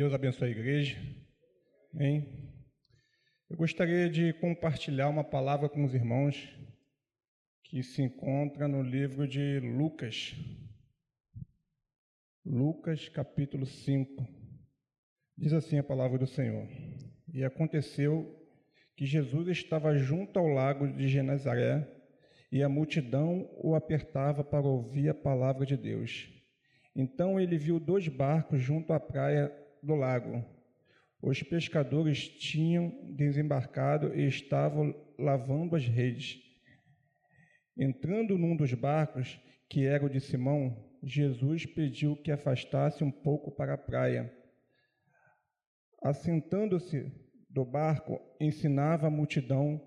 Deus abençoe a igreja. Amém. Eu gostaria de compartilhar uma palavra com os irmãos que se encontra no livro de Lucas. Lucas, capítulo 5. Diz assim a palavra do Senhor: E aconteceu que Jesus estava junto ao lago de Genezaré e a multidão o apertava para ouvir a palavra de Deus. Então ele viu dois barcos junto à praia do lago. Os pescadores tinham desembarcado e estavam lavando as redes. Entrando num dos barcos, que era o de Simão, Jesus pediu que afastasse um pouco para a praia. Assentando-se do barco, ensinava a multidão.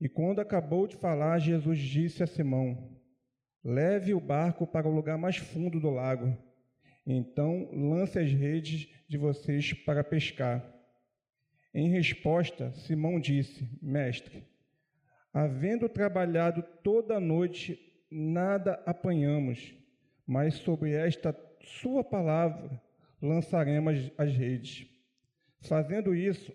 E quando acabou de falar, Jesus disse a Simão: Leve o barco para o lugar mais fundo do lago então lance as redes de vocês para pescar. Em resposta, Simão disse: Mestre, havendo trabalhado toda a noite, nada apanhamos, mas sobre esta Sua palavra lançaremos as redes. Fazendo isso,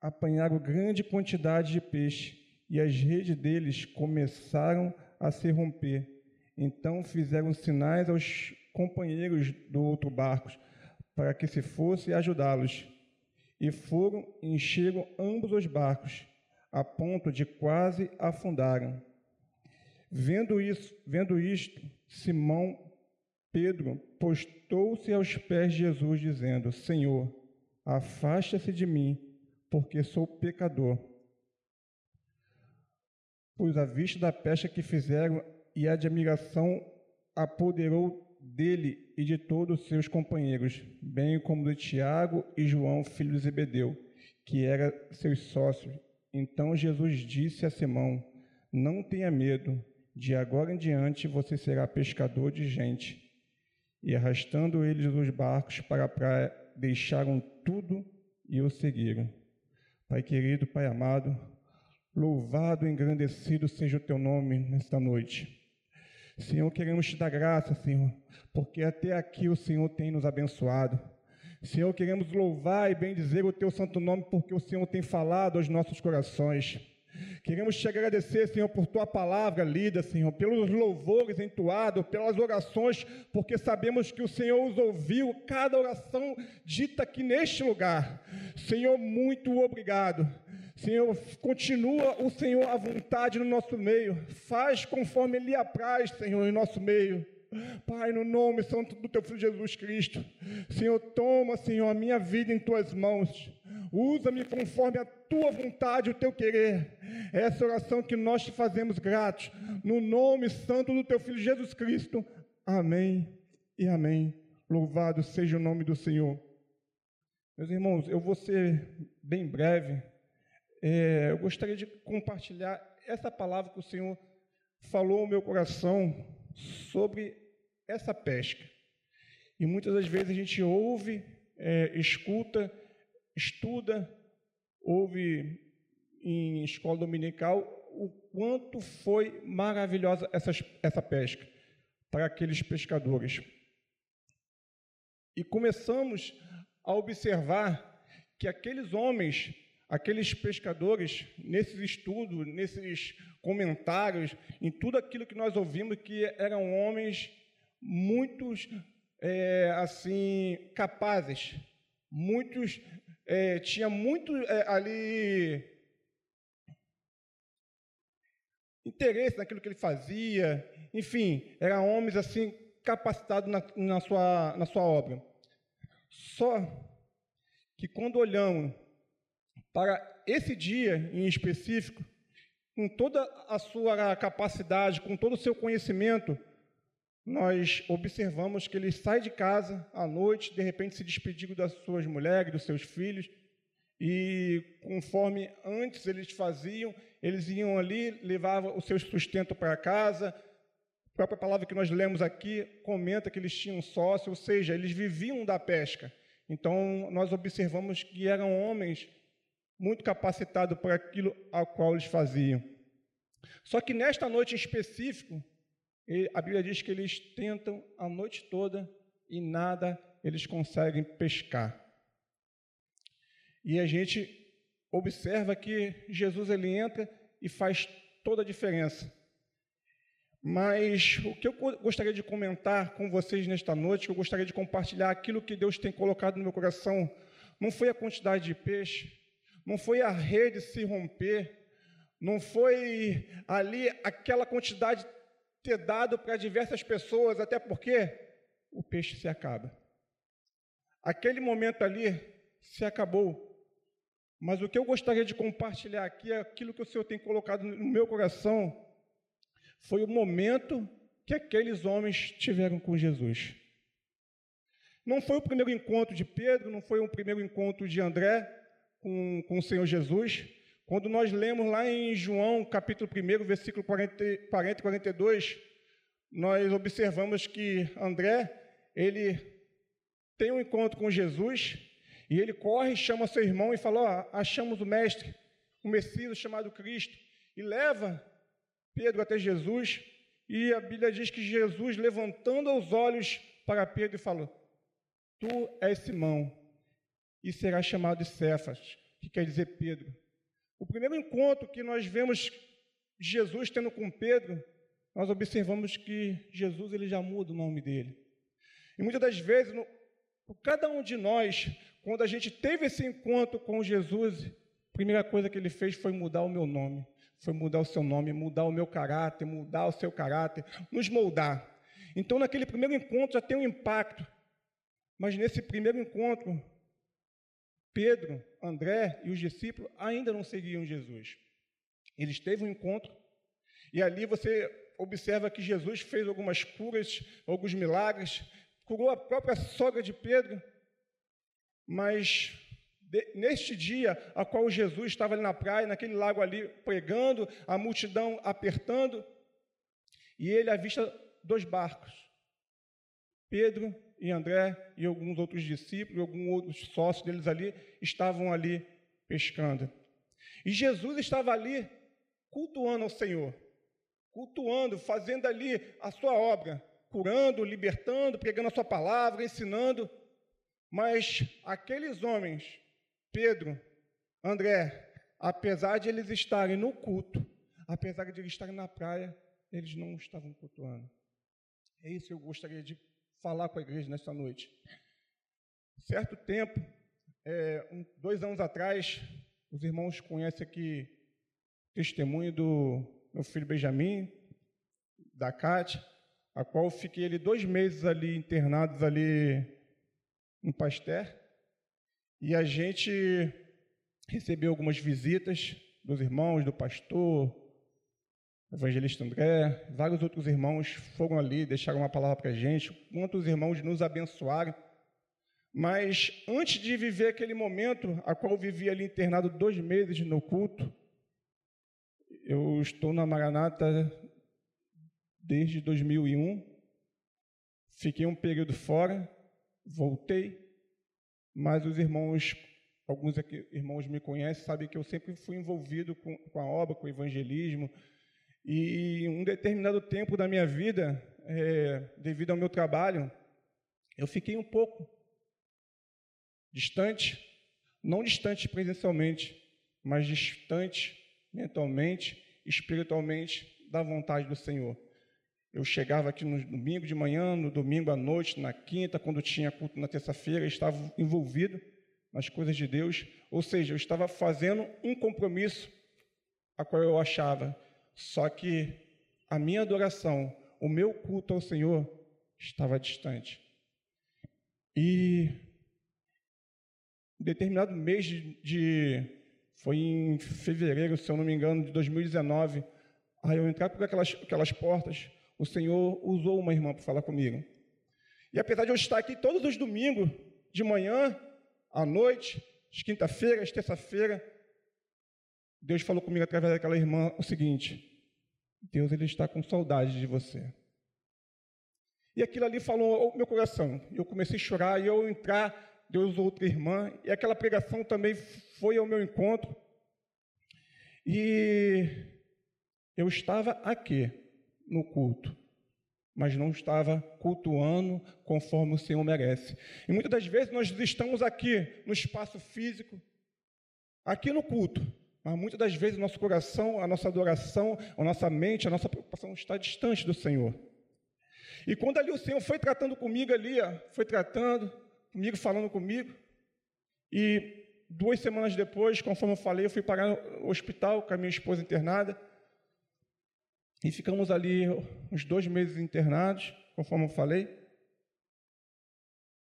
apanharam grande quantidade de peixe e as redes deles começaram a se romper. Então fizeram sinais aos companheiros do outro barco para que se fosse ajudá-los. E foram e encheram ambos os barcos, a ponto de quase afundarem. Vendo isso, vendo isto, Simão Pedro postou-se aos pés de Jesus, dizendo: Senhor, afasta-se de mim, porque sou pecador. Pois a vista da pesca que fizeram e a admiração apoderou dele e de todos os seus companheiros, bem como de Tiago e João, filhos de Zebedeu, que eram seus sócios. Então Jesus disse a Simão: Não tenha medo, de agora em diante você será pescador de gente. E arrastando eles os barcos para a praia, deixaram tudo e o seguiram. Pai querido, Pai amado, louvado e engrandecido seja o teu nome nesta noite. Senhor, queremos te dar graça, Senhor, porque até aqui o Senhor tem nos abençoado. Senhor, queremos louvar e bendizer o teu santo nome, porque o Senhor tem falado aos nossos corações. Queremos te agradecer, Senhor, por tua palavra lida, Senhor, pelos louvores entoados, pelas orações, porque sabemos que o Senhor os ouviu, cada oração dita aqui neste lugar. Senhor, muito obrigado. Senhor, continua o Senhor à vontade no nosso meio. Faz conforme Ele apraz, Senhor, em nosso meio. Pai, no nome santo do teu filho Jesus Cristo. Senhor, toma, Senhor, a minha vida em tuas mãos. Usa-me conforme a tua vontade, o teu querer. Essa oração que nós te fazemos gratos, no nome santo do teu filho Jesus Cristo. Amém e amém. Louvado seja o nome do Senhor. Meus irmãos, eu vou ser bem breve é, eu gostaria de compartilhar essa palavra que o Senhor falou ao meu coração sobre essa pesca. E muitas das vezes a gente ouve, é, escuta, estuda, ouve em escola dominical o quanto foi maravilhosa essa, essa pesca para aqueles pescadores. E começamos a observar que aqueles homens aqueles pescadores, nesses estudos, nesses comentários, em tudo aquilo que nós ouvimos, que eram homens muitos, é, assim, capazes, muitos, é, tinha muito é, ali interesse naquilo que ele fazia, enfim, eram homens, assim, capacitados na, na, sua, na sua obra. Só que quando olhamos para esse dia em específico, com toda a sua capacidade, com todo o seu conhecimento, nós observamos que ele sai de casa à noite, de repente se despedindo das suas mulheres, dos seus filhos, e conforme antes eles faziam, eles iam ali, levavam o seu sustento para casa. A própria palavra que nós lemos aqui comenta que eles tinham sócio, ou seja, eles viviam da pesca. Então, nós observamos que eram homens muito capacitado para aquilo ao qual eles faziam. Só que nesta noite em específico, a Bíblia diz que eles tentam a noite toda e nada eles conseguem pescar. E a gente observa que Jesus ele entra e faz toda a diferença. Mas o que eu gostaria de comentar com vocês nesta noite, que eu gostaria de compartilhar aquilo que Deus tem colocado no meu coração, não foi a quantidade de peixe, não foi a rede se romper, não foi ali aquela quantidade ter dado para diversas pessoas, até porque o peixe se acaba. Aquele momento ali se acabou. Mas o que eu gostaria de compartilhar aqui é aquilo que o Senhor tem colocado no meu coração. Foi o momento que aqueles homens tiveram com Jesus. Não foi o primeiro encontro de Pedro, não foi o primeiro encontro de André com, com o Senhor Jesus. Quando nós lemos lá em João, capítulo 1, versículo 40, 40 e 42, nós observamos que André, ele tem um encontro com Jesus, e ele corre, chama seu irmão e fala: oh, achamos o Mestre, o Messias chamado Cristo, e leva Pedro até Jesus. E a Bíblia diz que Jesus, levantando os olhos para Pedro, falou: Tu és Simão, e serás chamado de Cefas, que quer dizer Pedro. O primeiro encontro que nós vemos Jesus tendo com Pedro, nós observamos que Jesus ele já muda o nome dele. E muitas das vezes, no, cada um de nós, quando a gente teve esse encontro com Jesus, a primeira coisa que ele fez foi mudar o meu nome, foi mudar o seu nome, mudar o meu caráter, mudar o seu caráter, nos moldar. Então, naquele primeiro encontro já tem um impacto, mas nesse primeiro encontro, Pedro, André e os discípulos ainda não seguiam Jesus. Eles teve um encontro e ali você observa que Jesus fez algumas curas, alguns milagres, curou a própria sogra de Pedro, mas de, neste dia, a qual Jesus estava ali na praia, naquele lago ali, pregando, a multidão apertando, e ele avista dois barcos, Pedro e André e alguns outros discípulos, alguns outros sócios deles ali, estavam ali pescando. E Jesus estava ali cultuando ao Senhor, cultuando, fazendo ali a sua obra, curando, libertando, pregando a sua palavra, ensinando. Mas aqueles homens, Pedro, André, apesar de eles estarem no culto, apesar de eles estarem na praia, eles não estavam cultuando. É isso que eu gostaria de falar com a igreja nesta noite. Certo tempo, é, um, dois anos atrás, os irmãos conhecem aqui o testemunho do meu filho Benjamin, da Cátia, a qual fiquei ali dois meses ali internados ali no Pasteur, e a gente recebeu algumas visitas dos irmãos, do pastor, evangelista André, vários outros irmãos foram ali, deixaram uma palavra para a gente, quantos irmãos nos abençoaram. Mas antes de viver aquele momento, a qual eu vivi ali internado dois meses no culto, eu estou na Maranata desde 2001, fiquei um período fora, voltei, mas os irmãos, alguns aqui, irmãos me conhecem, sabem que eu sempre fui envolvido com, com a obra, com o evangelismo, e um determinado tempo da minha vida, é, devido ao meu trabalho, eu fiquei um pouco distante, não distante presencialmente, mas distante mentalmente, espiritualmente da vontade do Senhor. Eu chegava aqui no domingo de manhã, no domingo à noite, na quinta, quando tinha culto na terça-feira, estava envolvido nas coisas de Deus, ou seja, eu estava fazendo um compromisso a qual eu achava, só que a minha adoração, o meu culto ao Senhor estava distante. E em determinado mês de, de foi em fevereiro, se eu não me engano, de 2019, aí eu entrar por aquelas, aquelas portas, o Senhor usou uma irmã para falar comigo. E apesar de eu estar aqui todos os domingos, de manhã, à noite, de quinta-feira, de terça-feira, Deus falou comigo através daquela irmã o seguinte: Deus ele está com saudade de você. E aquilo ali falou ao meu coração. Eu comecei a chorar e eu entrar, Deus outra irmã, e aquela pregação também foi ao meu encontro. E eu estava aqui, no culto, mas não estava cultuando conforme o Senhor merece. E muitas das vezes nós estamos aqui no espaço físico, aqui no culto, mas muitas das vezes o nosso coração, a nossa adoração, a nossa mente, a nossa preocupação está distante do Senhor. E quando ali o Senhor foi tratando comigo ali, foi tratando comigo, falando comigo, e duas semanas depois, conforme eu falei, eu fui parar no hospital com a minha esposa internada, e ficamos ali uns dois meses internados, conforme eu falei,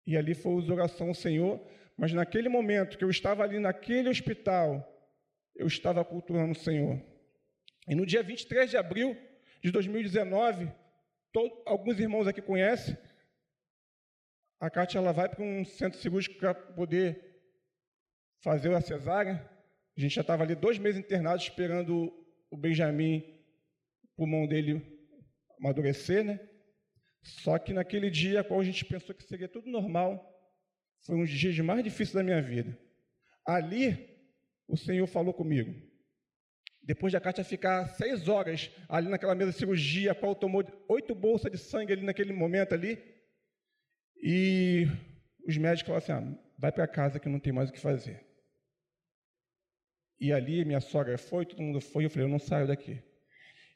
e ali foi a oração ao Senhor, mas naquele momento que eu estava ali naquele hospital, eu estava cultuando o Senhor. E no dia 23 de abril de 2019, todo, alguns irmãos aqui conhecem, a Kátia ela vai para um centro cirúrgico para poder fazer a cesárea. A gente já estava ali dois meses internados esperando o Benjamin, o pulmão dele amadurecer, né? Só que naquele dia, qual a gente pensou que seria tudo normal, foi um dos dias mais difíceis da minha vida. Ali, o Senhor falou comigo. Depois de a Kátia ficar seis horas ali naquela mesa de cirurgia, a qual tomou oito bolsas de sangue ali naquele momento ali, e os médicos falaram assim: ah, vai para casa que não tem mais o que fazer. E ali minha sogra foi, todo mundo foi, eu falei: eu não saio daqui.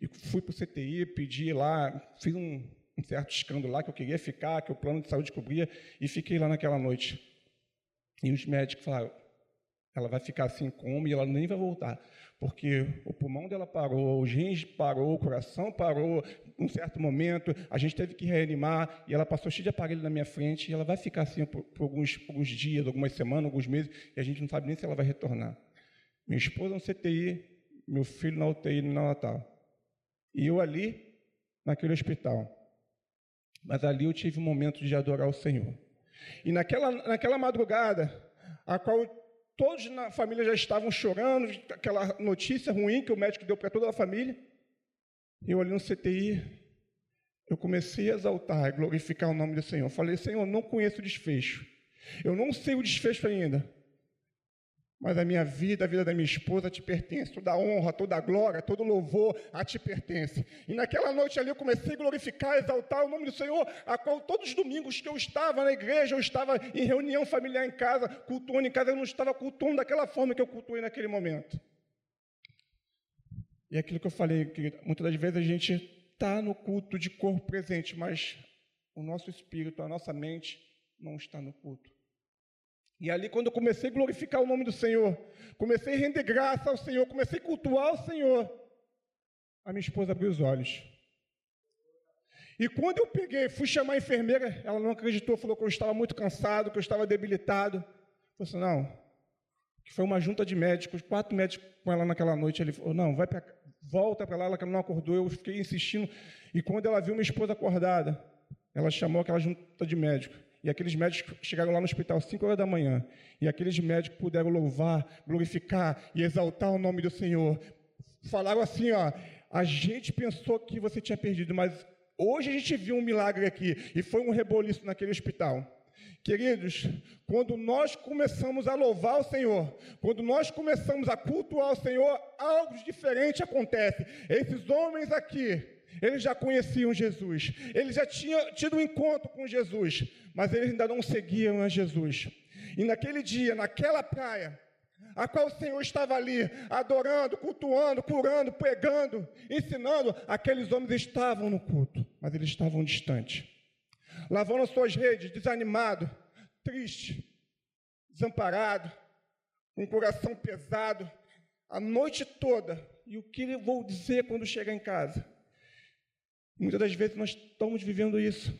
E fui para o CTI, pedi lá, fiz um, um certo escândalo lá que eu queria ficar, que o plano de saúde cobria, e fiquei lá naquela noite. E os médicos falaram: ela vai ficar assim como e ela nem vai voltar, porque o pulmão dela parou, o rins parou, o coração parou, um certo momento, a gente teve que reanimar e ela passou cheia de aparelho na minha frente e ela vai ficar assim por, por alguns, alguns dias, algumas semanas, alguns meses e a gente não sabe nem se ela vai retornar. Minha esposa no CTI, meu filho na UTI no Natal. E eu ali, naquele hospital. Mas ali eu tive um momento de adorar o Senhor. E naquela, naquela madrugada, a qual todos na família já estavam chorando, aquela notícia ruim que o médico deu para toda a família, eu ali no CTI, eu comecei a exaltar, a glorificar o nome do Senhor. falei, Senhor, eu não conheço o desfecho. Eu não sei o desfecho ainda mas a minha vida, a vida da minha esposa te pertence, toda a honra, toda a glória, todo o louvor a te pertence. E naquela noite ali eu comecei a glorificar, exaltar o nome do Senhor, a qual todos os domingos que eu estava na igreja, eu estava em reunião familiar em casa, cultuando em casa, eu não estava cultuando daquela forma que eu cultuei naquele momento. E é aquilo que eu falei, que muitas das vezes a gente está no culto de corpo presente, mas o nosso espírito, a nossa mente não está no culto. E ali, quando eu comecei a glorificar o nome do Senhor, comecei a render graça ao Senhor, comecei a cultuar o Senhor, a minha esposa abriu os olhos. E quando eu peguei, fui chamar a enfermeira, ela não acreditou, falou que eu estava muito cansado, que eu estava debilitado. Eu falei assim, não, que foi uma junta de médicos, quatro médicos com ela naquela noite. Ele falou, não, vai pra, volta para lá, ela não acordou. Eu fiquei insistindo. E quando ela viu minha esposa acordada, ela chamou aquela junta de médicos. E aqueles médicos chegaram lá no hospital às 5 horas da manhã. E aqueles médicos puderam louvar, glorificar e exaltar o nome do Senhor. Falaram assim: ó, a gente pensou que você tinha perdido, mas hoje a gente viu um milagre aqui. E foi um reboliço naquele hospital. Queridos, quando nós começamos a louvar o Senhor, quando nós começamos a cultuar o Senhor, algo diferente acontece. Esses homens aqui, eles já conheciam Jesus, eles já tinham tido um encontro com Jesus, mas eles ainda não seguiam a Jesus. E naquele dia, naquela praia, a qual o Senhor estava ali, adorando, cultuando, curando, pregando, ensinando, aqueles homens estavam no culto, mas eles estavam distantes, lavando suas redes, desanimado, triste, desamparado, com o coração pesado, a noite toda. E o que eu vou dizer quando chegar em casa? Muitas das vezes nós estamos vivendo isso.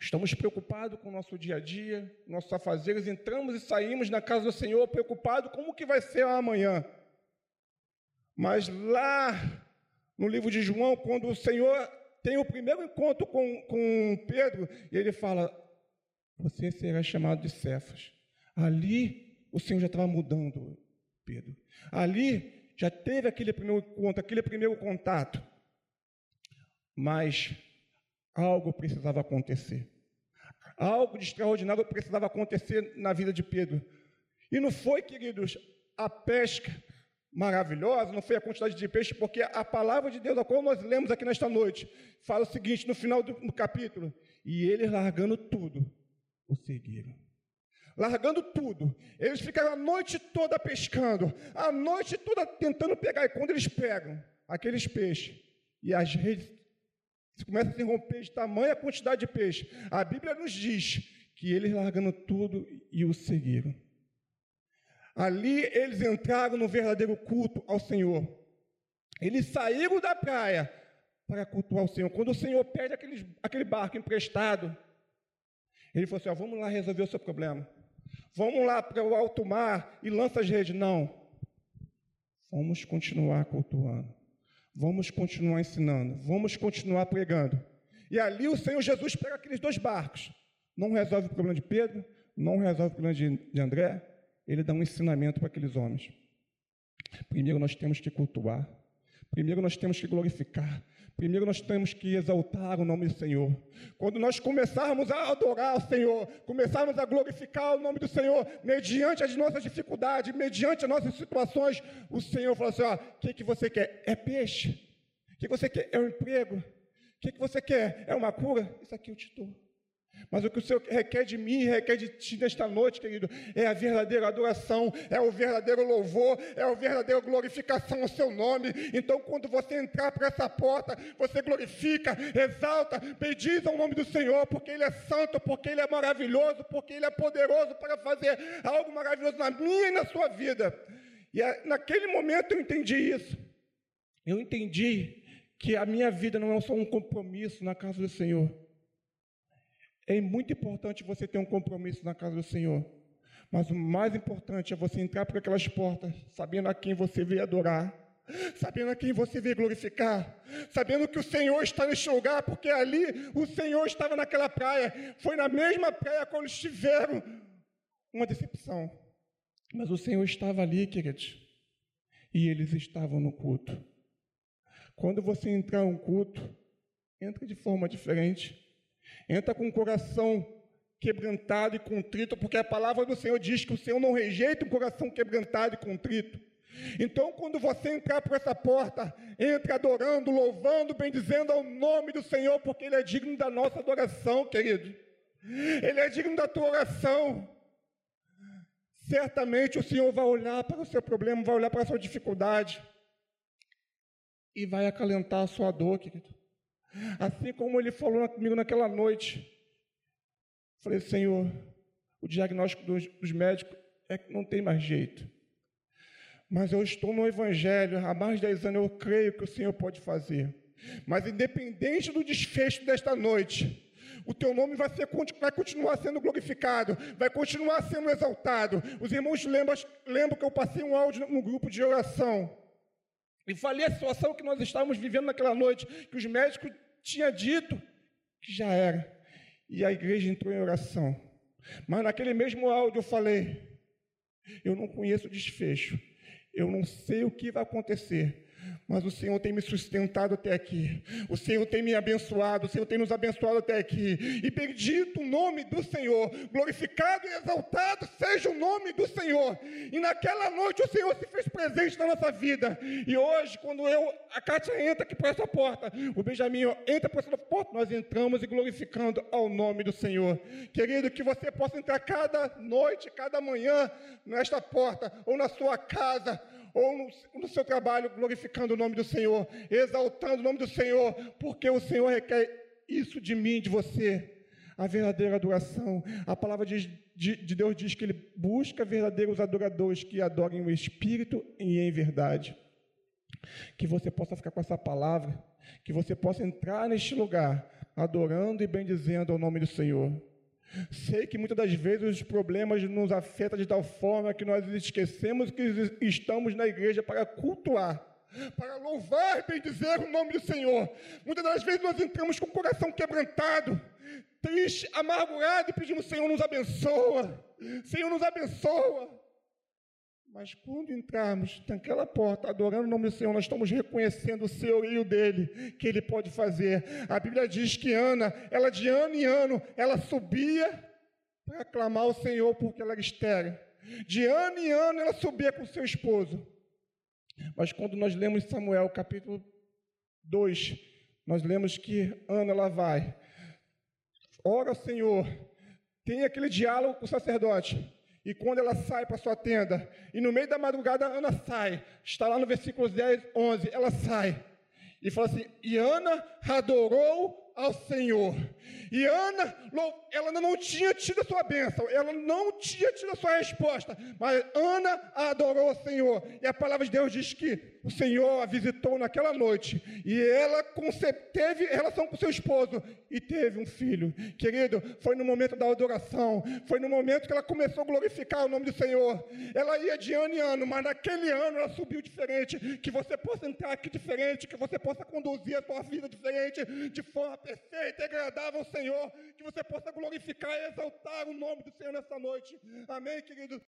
Estamos preocupados com o nosso dia a dia, nossos afazeres, entramos e saímos na casa do Senhor preocupados como que vai ser amanhã. Mas lá no livro de João, quando o Senhor tem o primeiro encontro com, com Pedro, e ele fala: Você será chamado de Cefas. Ali o Senhor já estava mudando, Pedro. Ali já teve aquele primeiro encontro, aquele primeiro contato. Mas algo precisava acontecer. Algo de extraordinário precisava acontecer na vida de Pedro. E não foi, queridos, a pesca maravilhosa, não foi a quantidade de peixe, porque a palavra de Deus, a qual nós lemos aqui nesta noite, fala o seguinte, no final do capítulo: E eles largando tudo, o seguiram. largando tudo. Eles ficaram a noite toda pescando, a noite toda tentando pegar. E quando eles pegam aqueles peixes e as redes começam a se romper de tamanha quantidade de peixe, a Bíblia nos diz que eles largando tudo e o seguiram. Ali eles entraram no verdadeiro culto ao Senhor. Eles saíram da praia para cultuar o Senhor. Quando o Senhor pede aquele, aquele barco emprestado, ele falou assim: ó, vamos lá resolver o seu problema. Vamos lá para o alto mar e lança as redes. Não. Vamos continuar cultuando. Vamos continuar ensinando. Vamos continuar pregando. E ali o Senhor Jesus pega aqueles dois barcos. Não resolve o problema de Pedro, não resolve o problema de, André. Ele dá um ensinamento para aqueles homens. Primeiro nós temos que cultuar. Primeiro nós temos que glorificar. Primeiro nós temos que exaltar o nome do Senhor. Quando nós começarmos a adorar o Senhor, começarmos a glorificar o nome do Senhor, mediante as nossas dificuldades, mediante as nossas situações, o Senhor fala assim: ó, o que, que você quer? É peixe? O que você quer? É um emprego? O que, que você quer? É uma cura? Isso aqui eu te dou. Mas o que o Senhor requer de mim, requer de ti nesta noite, querido, é a verdadeira adoração, é o verdadeiro louvor, é a verdadeira glorificação ao seu nome. Então, quando você entrar por essa porta, você glorifica, exalta, bendiz ao nome do Senhor, porque Ele é santo, porque Ele é maravilhoso, porque Ele é poderoso para fazer algo maravilhoso na minha e na sua vida. E é, naquele momento eu entendi isso. Eu entendi que a minha vida não é só um compromisso na casa do Senhor é muito importante você ter um compromisso na casa do Senhor. Mas o mais importante é você entrar por aquelas portas, sabendo a quem você veio adorar, sabendo a quem você veio glorificar, sabendo que o Senhor está neste lugar, porque ali o Senhor estava naquela praia. Foi na mesma praia quando eles tiveram uma decepção. Mas o Senhor estava ali, queridos, e eles estavam no culto. Quando você entrar no culto, entra de forma diferente. Entra com o coração quebrantado e contrito, porque a palavra do Senhor diz que o Senhor não rejeita um coração quebrantado e contrito. Então, quando você entrar por essa porta, entre adorando, louvando, bendizendo ao nome do Senhor, porque Ele é digno da nossa adoração, querido. Ele é digno da tua oração. Certamente o Senhor vai olhar para o seu problema, vai olhar para a sua dificuldade e vai acalentar a sua dor, querido. Assim como ele falou comigo naquela noite. Falei, Senhor, o diagnóstico dos, dos médicos é que não tem mais jeito. Mas eu estou no Evangelho há mais de 10 anos, eu creio que o Senhor pode fazer. Mas independente do desfecho desta noite, o teu nome vai, ser, vai continuar sendo glorificado, vai continuar sendo exaltado. Os irmãos lembram, lembram que eu passei um áudio no grupo de oração. E falei a situação que nós estávamos vivendo naquela noite, que os médicos tinham dito que já era. E a igreja entrou em oração. Mas naquele mesmo áudio eu falei: eu não conheço o desfecho, eu não sei o que vai acontecer, mas o Senhor tem me sustentado até aqui. O Senhor tem me abençoado. O Senhor tem nos abençoado até aqui. E bendito o nome do Senhor. Glorificado e exaltado seja o nome do Senhor. E naquela noite o Senhor se fez presente na nossa vida. E hoje, quando eu, a Kátia entra aqui por essa porta, o Benjamin entra por essa porta, nós entramos e glorificando ao nome do Senhor. Querido, que você possa entrar cada noite, cada manhã nesta porta, ou na sua casa ou no, no seu trabalho, glorificando o nome do Senhor, exaltando o nome do Senhor, porque o Senhor requer isso de mim, de você a verdadeira adoração. A palavra de, de, de, Deus diz que Ele busca verdadeiros adoradores que adorem o Espírito e em verdade. Que você possa ficar com essa palavra, que você possa entrar neste lugar adorando e bendizendo ao nome do Senhor. Sei que muitas das vezes os problemas nos afetam de tal forma que nós esquecemos que estamos na igreja para cultuar, para louvar e bendizer o nome do Senhor. Muitas das vezes nós entramos com o coração quebrantado, triste, amargurado e pedimos: Senhor, nos abençoa, Senhor, nos abençoa. Mas quando entrarmos naquela porta, adorando o nome do Senhor, nós estamos reconhecendo o senhorio dele, que ele pode fazer. A Bíblia diz que Ana, ela de ano em ano, ela subia para aclamar o Senhor porque ela era estéreo. De ano em ano ela subia com seu esposo. Mas quando nós lemos Samuel capítulo 2, nós lemos que Ana ela vai, ora ao Senhor, tem aquele diálogo com o sacerdote. E quando ela sai para sua tenda, e no meio da madrugada Ana sai, está lá no versículo 10, 11, ela sai. E fala assim: E Ana adorou ao Senhor. E Ana, ela não tinha tido a sua bênção, ela não tinha tido a sua resposta, mas Ana adorou ao Senhor. E a palavra de Deus diz que o Senhor a visitou naquela noite e ela teve relação com seu esposo e teve um filho. Querido, foi no momento da adoração, foi no momento que ela começou a glorificar o nome do Senhor. Ela ia de ano em ano, mas naquele ano ela subiu diferente. Que você possa entrar aqui diferente, que você possa conduzir a sua vida diferente, de forma perfeita e agradável ao Senhor. Que você possa glorificar e exaltar o nome do Senhor nessa noite. Amém, querido?